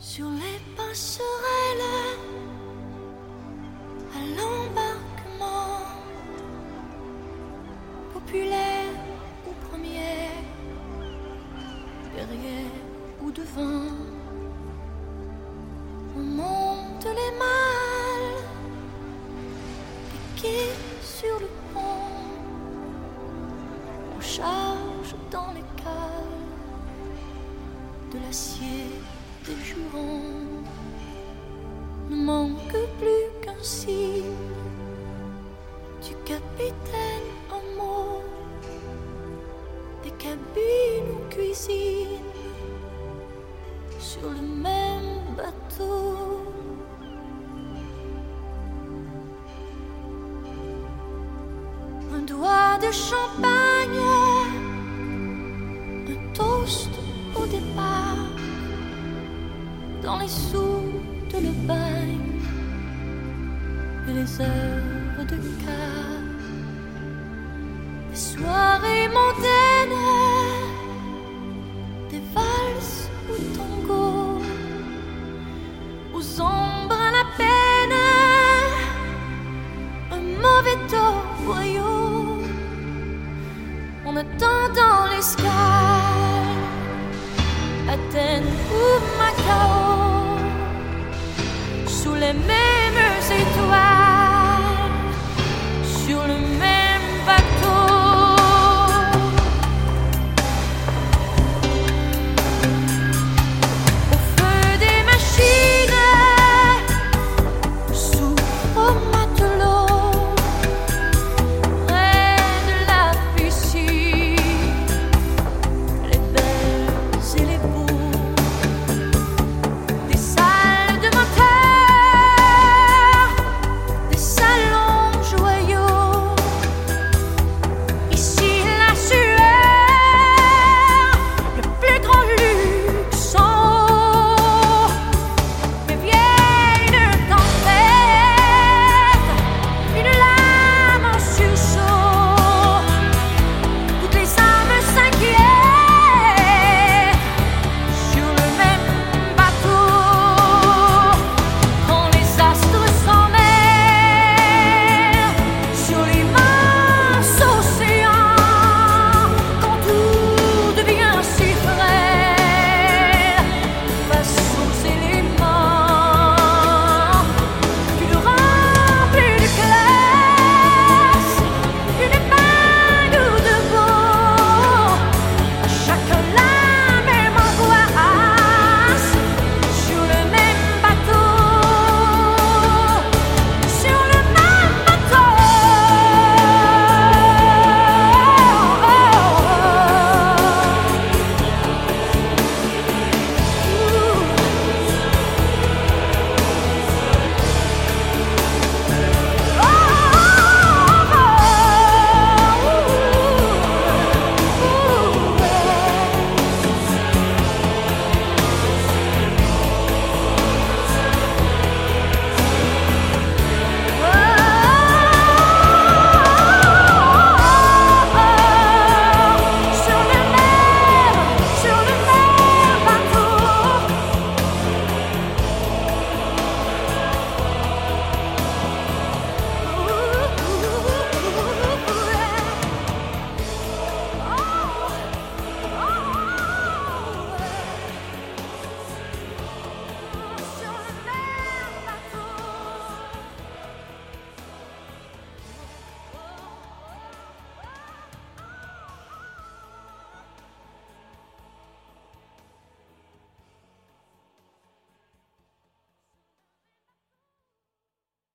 sur les passerelles à l'embarquement populaire ou premier derrière ou devant on monte les mâles piqués sur le pont on charge dans les cales de l'acier ne manque plus qu'un signe du capitaine en mots des cabines ou cuisines sur le même bateau. Un doigt de champagne, un toast au départ, dans les sous de le bagne et les heures de quart, des soirées mondaines, des valses ou tango, aux ombres à la peine, un mauvais voyou, en attendant l'escale, Athènes ou Macao, sous les mêmes étoiles.